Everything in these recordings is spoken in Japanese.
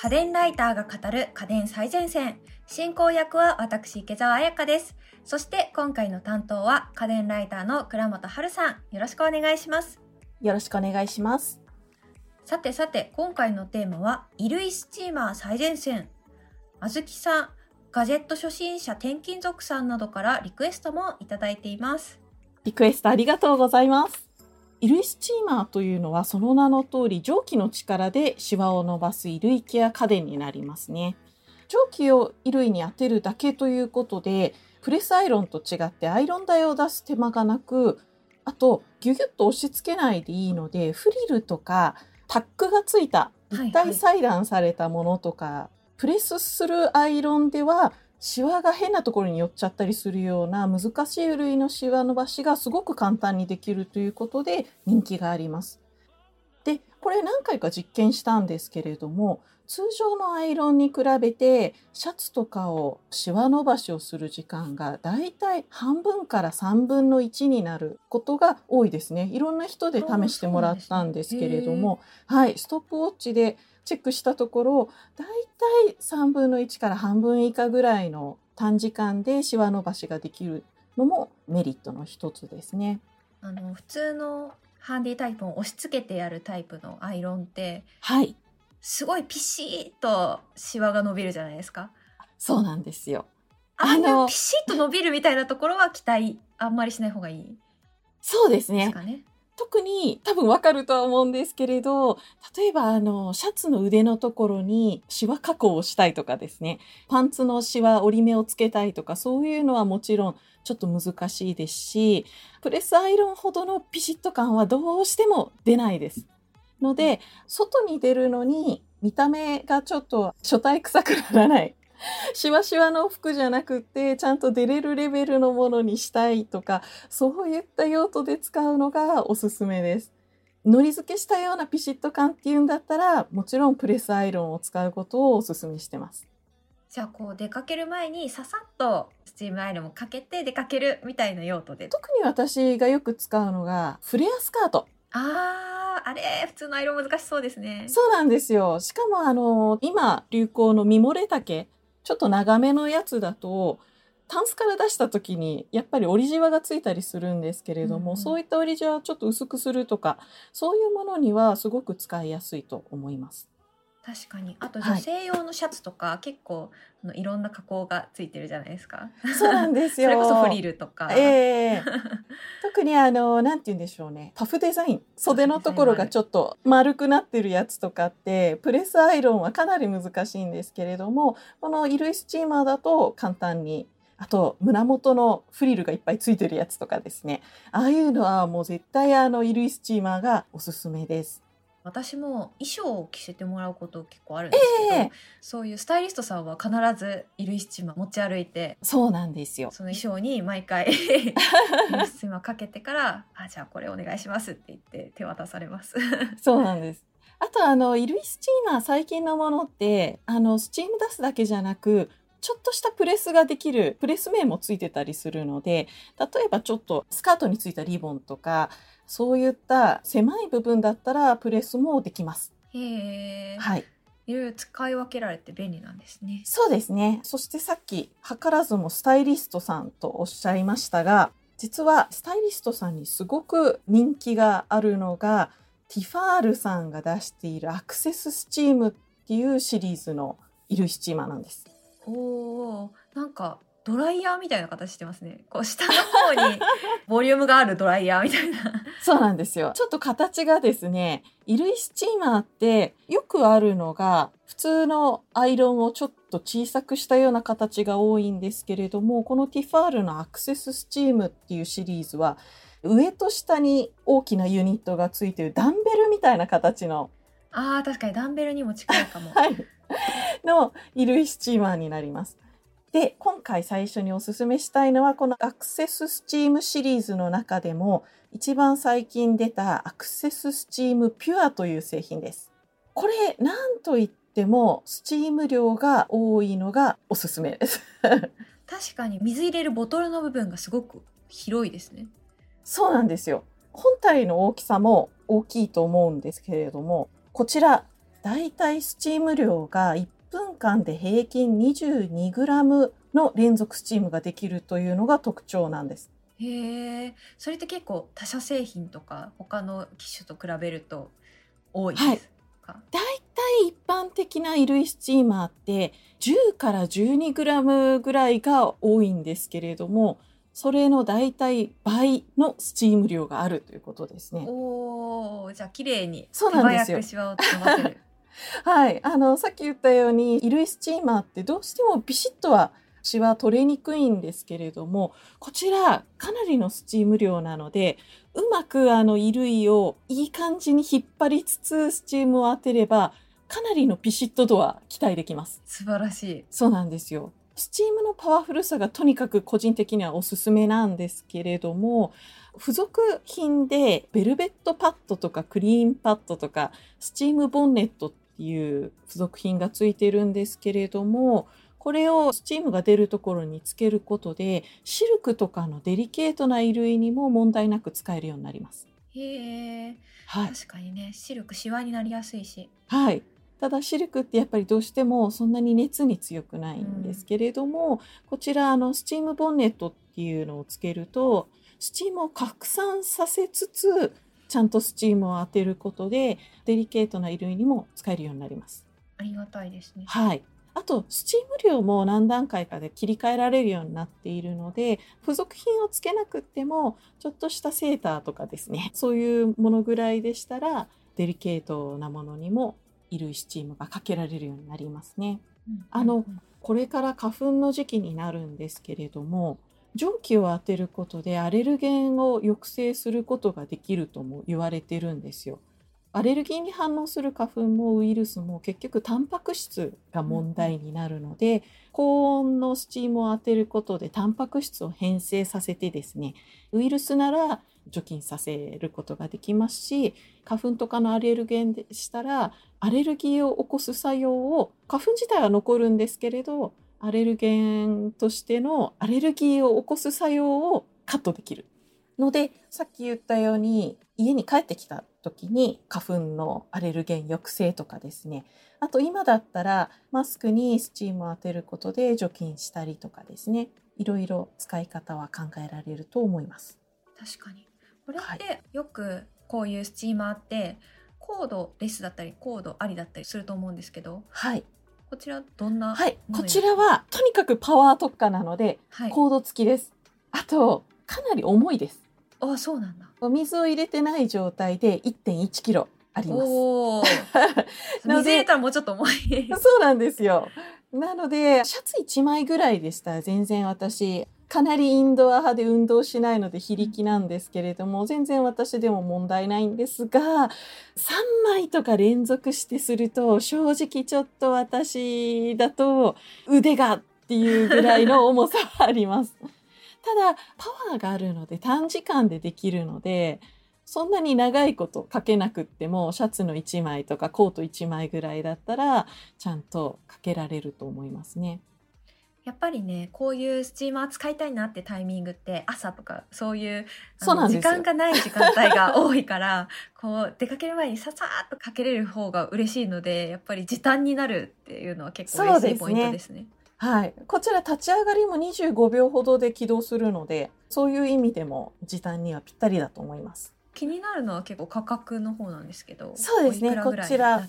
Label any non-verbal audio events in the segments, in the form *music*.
家電ライターが語る家電最前線。進行役は私、池澤彩香です。そして今回の担当は家電ライターの倉本春さん。よろしくお願いします。よろしくお願いします。さてさて、今回のテーマは、衣類スチーマー最前線。あずきさん、ガジェット初心者転勤族さんなどからリクエストもいただいています。リクエストありがとうございます。衣類スチーマーというのはその名の通り蒸気の力でシワを伸ばす衣類ケア家電になりますね。蒸気を衣類に当てるだけということで、プレスアイロンと違ってアイロン台を出す手間がなく、あとギュギュッと押し付けないでいいので、フリルとかタックがついた立体裁断されたものとか、プレスするアイロンではシワが変なところに寄っちゃったりするような難しい衣類のシワ伸ばしがすごく簡単にできるということで人気があります。で、これ何回か実験したんですけれども、通常のアイロンに比べてシャツとかをシワ伸ばしをする時間がだいたい半分から3分の1になることが多いですね。いろんな人で試してもらったんですけれども、はい、ストップウォッチでチェックしたところ、だいたい3分の1から半分以下ぐらいの短時間でシワ伸ばしができるのもメリットの一つですね。あの、普通のハンディタイプを押し付けてやるタイプのアイロンって、はい、すごいピシッとシワが伸びるじゃないですか。そうなんですよ。ああののピシッと伸びるみたいなところは期待あんまりしない方がいいそうですね。特に多分わかるとは思うんですけれど、例えばあの、シャツの腕のところにシワ加工をしたいとかですね、パンツのシワ折り目をつけたいとか、そういうのはもちろんちょっと難しいですし、プレスアイロンほどのピシッと感はどうしても出ないです。ので、外に出るのに見た目がちょっと初体臭くならない。シワシワの服じゃなくって、ちゃんと出れるレベルのものにしたいとか、そういった用途で使うのがおすすめです。のり付けしたようなピシッと感っていうんだったら、もちろんプレスアイロンを使うことをおすすめしてます。じゃあこう出かける前にささっとスチームアイロンをかけて出かけるみたいな用途で。特に私がよく使うのが、フレアスカート。あー、あれ、普通のアイロン難しそうですね。そうなんですよ。しかもあの、今流行のミモレ丈、ちょっと長めのやつだと、タンスから出した時にやっぱり折りじわがついたりするんですけれども、うんうんそういった折りじわをちょっと薄くするとかそういうものにはすごく使いやすいと思います。確かに。あとはい女性用のシャツとか、結構あのいろんな加工がついてるじゃないですか。そうなんですそよ。*laughs* れこそフリルとか。ええ *laughs* 特にあの、なんて言うんでしょうね。パフデザイン。袖のところがちょっと丸くなってるやつとかって、プレスアイロンはかなり難しいんですけれども、この衣類スチーマーだと簡単に、あと胸元のフリルがいっぱいついてるやつとかですね。ああいうのはもう絶対あの衣類スチーマーがおすすめです。私も衣装を着せてもらうこと結構あるんですけど、ええそういうスタイリストさんは必ず衣類スチーマー持ち歩いてそうなんですよ。その衣装に毎回 *laughs* 衣類スチーマーかけてから「あじゃあこれお願いします」って言って手渡されます。そうなんです。あとあの衣類スチーマー最近のものってあのスチーム出すだけじゃなくちょっとしたプレスができるプレス面もついてたりするので例えばちょっとスカートについたリボンとかそういった狭い部分だったらプレスもできます。へえ、はい、いろいろ使い分けられて便利なんですね。そうですね。そしてさっき図らずもスタイリストさんとおっしゃいましたが実はスタイリストさんにすごく人気があるのがティファールさんが出しているアクセススチームっていうシリーズの衣類スチーマーなんです。おおなんかドライヤーみたいな形してますね。こう下の方に *laughs* ボリュームがあるドライヤーみたいな。そうなんですよ。ちょっと形がですね、衣類スチーマーってよくあるのが、普通のアイロンをちょっと小さくしたような形が多いんですけれども、このティファールのアクセススチームっていうシリーズは、上と下に大きなユニットがついてるダンベルみたいな形の、あー確かにダンベルにも近いかも。はい、の衣類スチーマーになります。で、今回最初におすすめしたいのは、このアクセススチームシリーズの中でも、一番最近出たアクセススチームピュアという製品です。これ、なんといっても、スチーム量が多いのがおすすめです。*laughs* 確かに水入れるボトルの部分がすごく広いですね。そうなんですよ。本体の大きさも大きいと思うんですけれども、こちら、だいたいスチーム量が1分間で平均 22g の連続スチームができるというのが特徴なんです。へえそれって結構他社製品とか他の機種と比べると多いですか、だい。たい一般的な衣類スチーマーって10から12グラムぐらいが多いんですけれども、それのだいたい倍のスチーム量があるということですね。おおじゃあ綺麗に手早くシワを飛ばせるはい。あの、さっき言ったように、衣類スチーマーってどうしてもビシッとはシワ取れにくいんですけれども、こちらかなりのスチーム量なので、うまくあの衣類をいい感じに引っ張りつつスチームを当てれば、かなりのピシッと度は期待できます。素晴らしいそうなんですよ。スチームのパワフルさがとにかく個人的にはおすすめなんですけれども、付属品でベルベットパッドとかクリーンパッドとかスチームボンネットっていう付属品がついてるんですけれども、これをスチームが出るところにつけることで、シルクとかのデリケートな衣類にも問題なく使えるようになります。へえはい。確かにねシルクシワになりやすいしはい。ただシルクってやっぱりどうしてもそんなに熱に強くないんですけれども、こちらあのスチームボンネットっていうのをつけるとスチームを拡散させつつちゃんとスチームを当てることでデリケートな衣類にも使えるようになります。ありがたいですねはい。あと、スチーム量も何段階かで切り替えられるようになっているので、付属品をつけなくっても、ちょっとしたセーターとかですね、*laughs* そういうものぐらいでしたら、デリケートなものにも衣類スチームがかけられるようになりますね。うんあのうんこれから花粉の時期になるんですけれども、蒸気を当てることでアレルゲンを抑制することができるとも言われてるんですよ。アレルギーに反応する花粉もウイルスも結局タンパク質が問題になるので、高温のスチームを当てることでタンパク質を変性させてですねウイルスなら除菌させることができますし花粉とかのアレルゲンでしたらアレルギーを起こす作用を花粉自体は残るんですけれどアレルゲンとしてのアレルギーを起こす作用をカットできる。のでさっき言ったように家に帰ってきた時に花粉のアレルゲン抑制とかですね。あと今だったらマスクにスチームを当てることで除菌したりとかですね。いろいろ使い方は考えられると思います。確かに。これはってよくこういうスチーマーってコードレスだったりコードありだったりすると思うんですけど。はい、こちらどんなはい、こちらはとにかくパワー特化なのではいコード付きです。あとかなり重いです。あそうなんだお水を入れてない状態で1.1キロあります。お *laughs* 水入れたらもうちょっと重い *laughs* そうなんですよ。なので、シャツ1枚ぐらいでしたら全然私、かなりインドア派で運動しないので非力なんですけれども、全然私でも問題ないんですが、3枚とか連続してすると、正直ちょっと私だと腕がっていうぐらいの重さはあります。*laughs* ただ、パワーがあるので短時間でできるので、そんなに長いことかけなくっても、シャツの1枚とかコート1枚ぐらいだったら、ちゃんとかけられると思いますね。やっぱりねこういうスチーマー使いたいなってタイミングって朝とかそういう時間がない時間帯が多いからこう出かける前にささーっとかけれる方が嬉しいのでやっぱり時短になるっていうのは結構嬉しいポイントですね。はい。こちら立ち上がりも25秒ほどで起動するので、そういう意味でも時短にはぴったりだと思います。気になるのは結構価格の方なんですけどそうですね。こちら。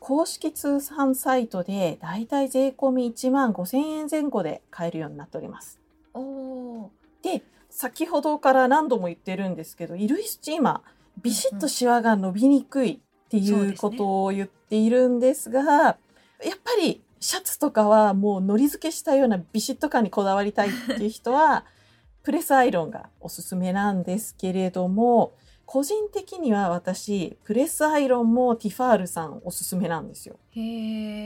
公式通販サイトでだいたい税込み1万5000円前後で買えるようになっております。おおで、先ほどから何度も言ってるんですけど、衣類スチーマー、ビシッとシワが伸びにくいっていうことを言っているんですが、やっぱりシャツとかはもうのり付けしたようなビシッと感にこだわりたいっていう人は、*laughs* プレスアイロンがおすすめなんですけれども、個人的には私、プレスアイロンもティファールさんおすすめなんですよ。へ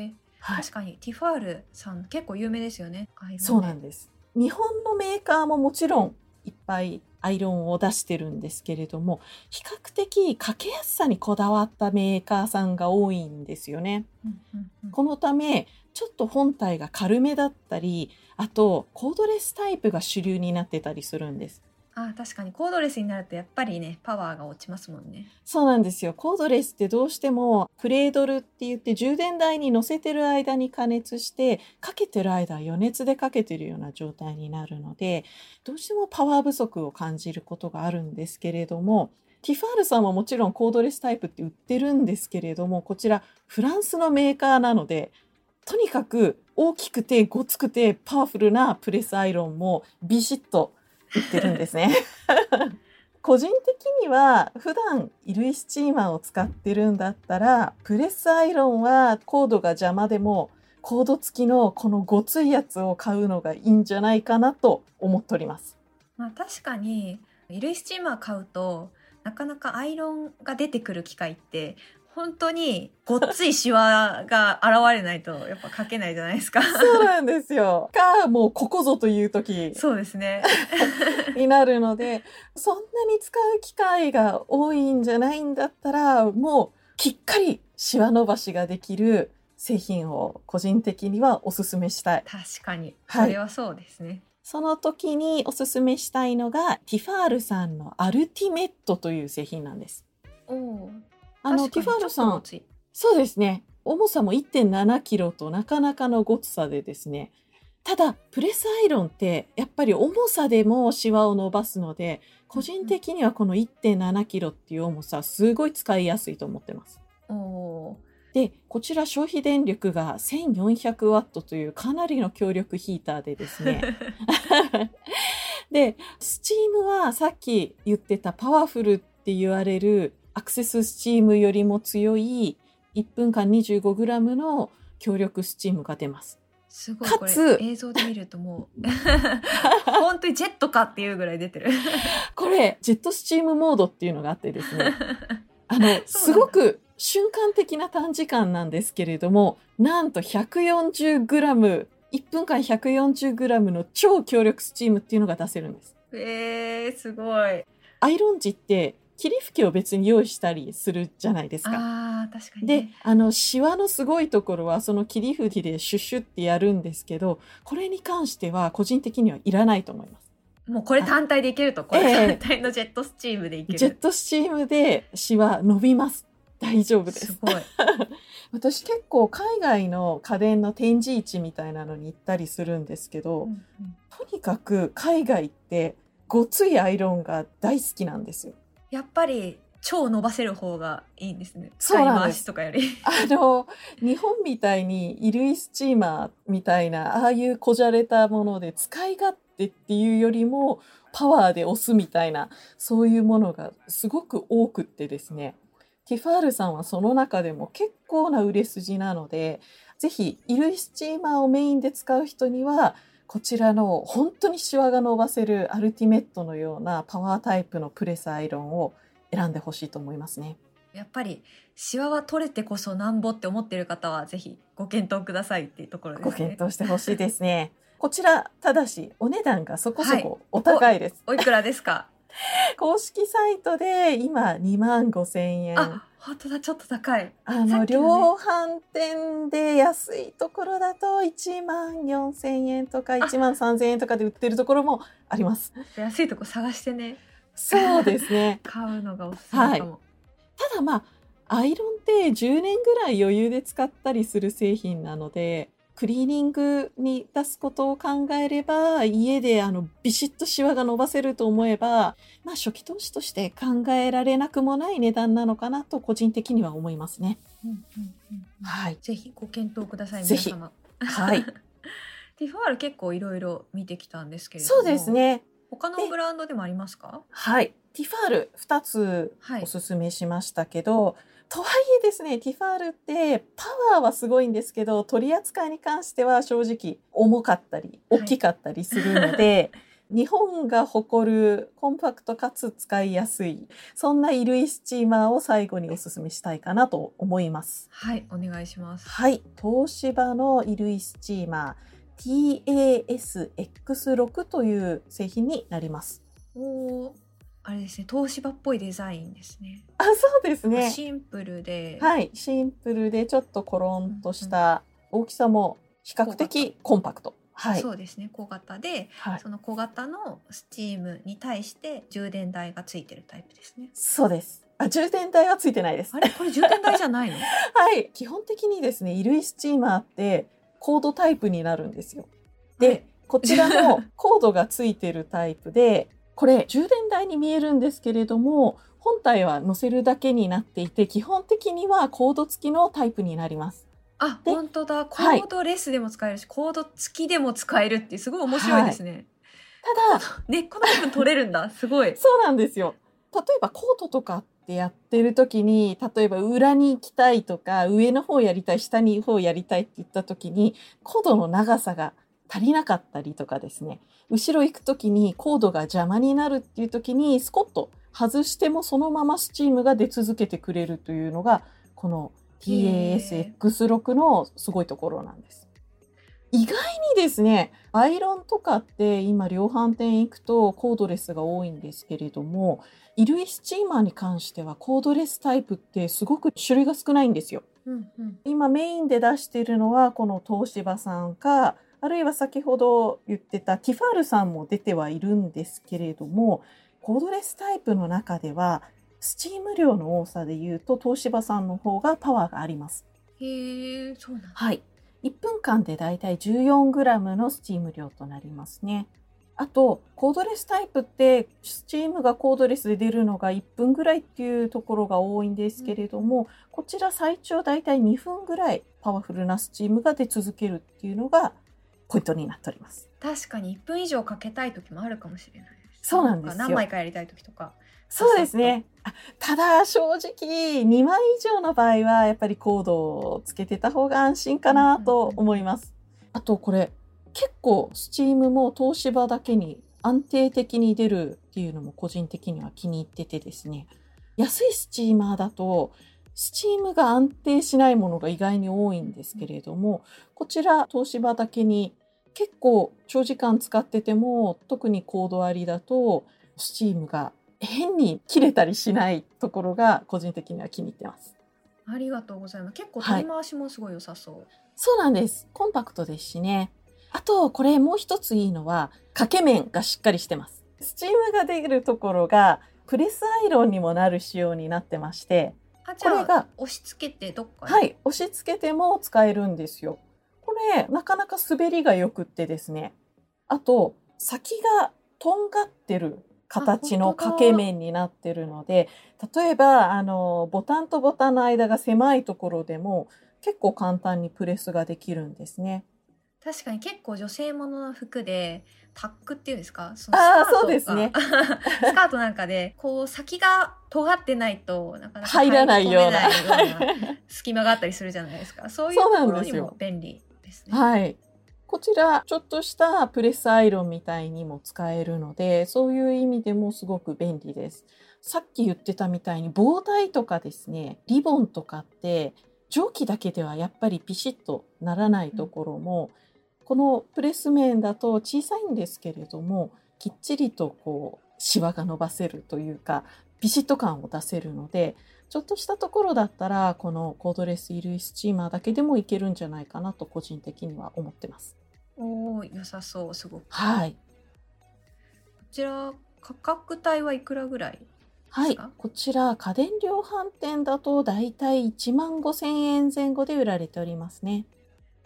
えはい。確かにティファールさん結構有名ですよねねそうなんです。日本のメーカーももちろんいっぱいアイロンを出してるんですけれども、比較的かけやすさにこだわったメーカーさんが多いんですよね。うんうんうんこのため、ちょっと本体が軽めだったり、あとコードレスタイプが主流になってたりするんです。あ確かにコードレスになるとやっぱりねパワーが落ちますもんねそうなんですよ。コードレスってどうしてもクレードルって言って充電台に乗せてる間に加熱してかけてる間余熱でかけてるような状態になるのでどうしてもパワー不足を感じることがあるんですけれどもティファールさんはもちろんコードレスタイプって売ってるんですけれどもこちらフランスのメーカーなのでとにかく大きくてごつくてパワフルなプレスアイロンもビシッとってるんですね。*laughs* 個人的には普段衣類スチーマーを使ってるんだったらプレスアイロンはコードが邪魔でもコード付きのこのごついやつを買うのがいいんじゃないかなと思っております。まあ確かに衣類スチーマー買うとなかなかアイロンが出てくる機会って本当にごっついシワが現れないとやっぱ書けないじゃないですか。そうなんですよ。か、もうここぞという時そうですね。になるので、そんなに使う機会が多いんじゃないんだったら、もうきっかりシワ伸ばしができる製品を個人的にはおすすめしたい。確かに。はいそれはそうですね。その時におすすめしたいのが、ティファールさんのアルティメットという製品なんです。おお。あの、ティファールさん、ん。そうですね。重さも1.7キロとなかなかのごつさでですね。ただ、プレスアイロンってやっぱり重さでもシワを伸ばすので、個人的にはこの1.7キロっていう重さ、すごい使いやすいと思ってます。で、こちら消費電力が1400ワットというかなりの強力ヒーターでですね。*laughs* *laughs* で、スチームはさっき言ってたパワフルって言われるアクセススチームよりも強い1分間 25g の強力スチームが出ます。すごいこかつれ映像で見るともう *laughs* 本当にジェットかっていうぐらい出てる。これ、ジェットスチームモードっていうのがあってですね。*laughs* あの、だすごく瞬間的な短時間なんですけれども、なんと 140g、1分間 140g の超強力スチームっていうのが出せるんです。えー、すごい。アイロン時って霧吹きを別に用意したりするじゃないですか。あー確かに、でね。、あの、シワのすごいところはその霧吹きでシュッシュってやるんですけど、これに関しては個人的にはいらないと思います。もうこれ単体でいけると、こええれ単体のジェットスチームでいける。ジェットスチームでシワ伸びます。大丈夫ですす。ごい。*laughs* 私結構海外の家電の展示市みたいなのに行ったりするんですけど、うんうんとにかく海外ってごついアイロンが大好きなんですよ。やっぱり超伸ばせる方がいいんですね。そうなんとかより。あの、日本みたいに衣類スチーマーみたいな、ああいうこじゃれたもので使い勝手っていうよりも、パワーで押すみたいな、そういうものがすごく多くってですね。ティファールさんはその中でも結構な売れ筋なので、ぜひ衣類スチーマーをメインで使う人には、こちらの本当にシワが伸ばせるアルティメットのようなパワータイプのプレスアイロンを選んでほしいと思いますね。やっぱりシワは取れてこそなんぼって思ってる方はぜひご検討くださいっていうところですね。ご検討してほしいですね。こちら、ただし、お値段がそこそはいこお高いです。おいくらですか？*laughs* 公式サイトで今2万5千円。あ、本当だちょっと高い。あの、ね量販店で安いところだと1万4千円とか1万3千円とかで売ってるところもあります。安いとこ探してねそうですね。*laughs* 買うのがおすすめかも。ただまあ、アイロンって10年ぐらい余裕で使ったりする製品なので、クリーニングに出すことを考えれば、家であのビシッとシワが伸ばせると思えば、まあ初期投資として考えられなくもない値段なのかなと個人的には思いますね。うんうんうんうんはい。ぜひご検討くださいぜひ皆様。はい。*laughs* ティファール結構いろいろ見てきたんですけれども。そうです。ね。他のブランドでもありますか？はい。ティファール2つはいおすすめしましたけど、とはいえですね、ティファールってパワーはすごいんですけど、取り扱いに関しては正直重かったり、はい大きかったりするので、*laughs* 日本が誇るコンパクトかつ使いやすい、そんな衣類スチーマーを最後におすすめしたいかなと思います。はいお願いします。はい。東芝の衣類スチーマー TASX6 という製品になります。おおあれですね東芝っぽいデザインですね。あ、そうですね。シンプルで、はい、シンプルでちょっとコロンとした大きさも比較的コンパクト。はい。そうですね小型ではい。その小型のスチームに対して充電台がついてるタイプですね。そうです。あ、充電台はついてないです。あれ？これ充電台じゃないの？*laughs* はい。基本的にですね、衣類スチーマーってコードタイプになるんですよ。で、はいこちらもコードがついてるタイプで、これ充電台に見えるんですけれども、本体は乗せるだけになっていて、基本的にはコード付きのタイプになります。あで本当だコはいードレスでも使えるし、コード付きでも使えるってすごい面白いですね。ただ、根っこの部分取れるんだ *laughs* すごい。そうなんですよ。例えばコードとかってやってる時に、例えば裏に行きたいとか、上の方やりたい、下に方やりたいって言った時に、コードの長さが足りなかったりとかですね、後ろ行く時にコードが邪魔になるっていう時に、スコッと外してもそのままスチームが出続けてくれるというのが、この TASX6 のすごいところなんです。意外にですね、アイロンとかって今量販店行くとコードレスが多いんですけれども、衣類スチーマーに関してはコードレスタイプってすごく種類が少ないんですよ。うんうん。今メインで出しているのはこの東芝さんか、あるいは先ほど言ってたティファールさんも出てはいるんですけれども、コードレスタイプの中ではスチーム量の多さで言うと東芝さんの方がパワーがあります。へえそうなんだ。はい。1分間でだいたい 14g のスチーム量となりますね。あと、コードレスタイプって、スチームがコードレスで出るのが1分ぐらいっていうところが多いんですけれども、こちら最長だいたい2分ぐらいパワフルなスチームが出続けるっていうのがポイントになっております。確かに1分以上かけたい時もあるかもしれない。そうなんです何枚かやりたい時とか。そうですね。あただ、正直、2枚以上の場合は、やっぱりコードをつけてた方が安心かなと思います。あと、これ、結構、スチームも東芝だけに安定的に出るっていうのも個人的には気に入っててですね。安いスチーマーだと、スチームが安定しないものが意外に多いんですけれども、こちら、東芝だけに結構長時間使ってても、特にコードありだと、スチームが変に切れたりしないところが個人的には気に入ってます。ありがとうございます。結構はい取り回しもすごい良さそう。そうなんです。コンパクトですしね。あと、これもう一ついいのは、掛け面がしっかりしてます。スチームが出るところが、プレスアイロンにもなる仕様になってまして、あじゃあこれが押し付けてどっかに。はい、押し付けても使えるんですよ。これ、なかなか滑りが良くってですね。あと、先がとんがってる形の掛け面になってるので、例えば、あの、ボタンとボタンの間が狭いところでも、結構簡単にプレスができるんですね。確かに結構女性ものの服でタックっていうんですか？そのスカートそうですね。*laughs* スカートなんかでこう先が尖ってないとなかなか入らないような。隙間があったりするじゃないですか。そういうところにも便利ですね。はい。こちら、ちょっとしたプレスアイロンみたいにも使えるので、そういう意味でもすごく便利です。さっき言ってたみたいに棒台とかですね、リボンとかって、蒸気だけではやっぱりピシッとならないところも、このプレス面だと小さいんですけれども、きっちりとこう、シワが伸ばせるというか、ビシッと感を出せるので、ちょっとしたところだったら、このコードレス衣類スチーマーだけでもいけるんじゃないかなと個人的には思ってます。おお良さそうすごく。こはい。ちら価格帯はいくらぐらいはい。こちら、家電量販店だとだいたい1万5千円前後で売られておりますね。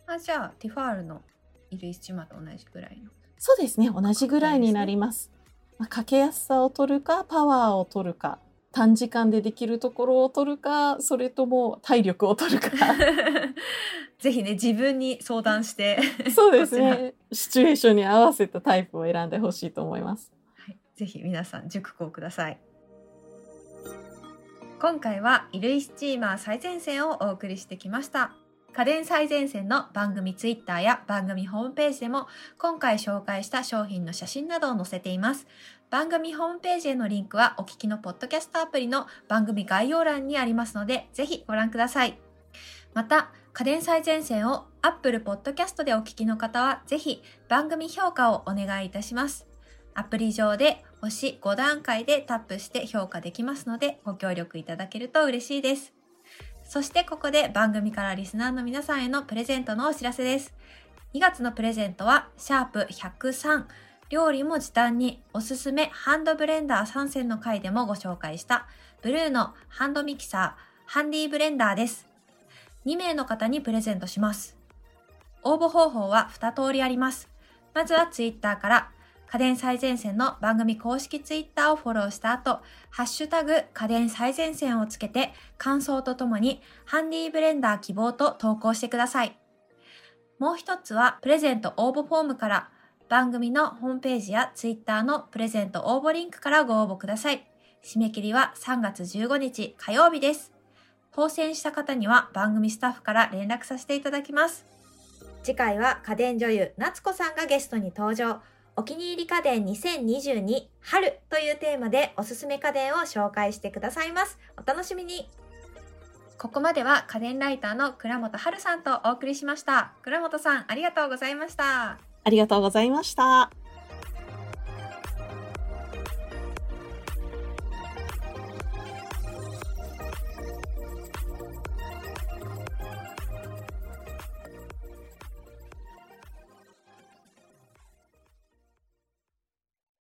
あじゃあティファールの衣類スチーマーと同じぐらいの。そうですね。同じぐらいになります。まあ、かけやすさを取るか、パワーを取るか、短時間でできるところを取るか、それとも体力を取るか。*laughs* ぜひね自分に相談してそうですこね。シチュエーションに合わせたタイプを選んでほしいと思います。はい、ぜひ皆さん熟考ください今回は衣類スチーマー最前線をお送りしてきました家電最前線の番組ツイッターや番組ホームページでも今回紹介した商品の写真などを載せています。番組ホームページへのリンクはお聞きのポッドキャストアプリの番組概要欄にありますのでぜひご覧ください。また家電最前線を Apple Podcast でお聞きの方はぜひ番組評価をお願いいたします。アプリ上で星5段階でタップして評価できますのでご協力いただけると嬉しいです。そしてここで番組からリスナーの皆さんへのプレゼントのお知らせです。2月のプレゼントは、シャープ103、料理も時短におすすめハンドブレンダー3選の回でもご紹介したブルーのハンドミキサーハンディブレンダーです。2名の方にプレゼントします。応募方法は2通りあります。まずはツイッターから家電最前線の番組公式ツイッターをフォローした後、ハッシュタグ家電最前線をつけて感想とともにハンディブレンダー希望と投稿してください。もう一つはプレゼント応募フォームから番組のホームページやツイッターのプレゼント応募リンクからご応募ください。締め切りは3月15日火曜日です。当選した方には番組スタッフから連絡させていただきます。次回は家電女優夏子さんがゲストに登場。お気に入り家電2022春というテーマでおすすめ家電を紹介してくださいます。お楽しみに。ここまでは家電ライターの倉本春さんとお送りしました。倉本さん、ありがとうございました。ありがとうございました。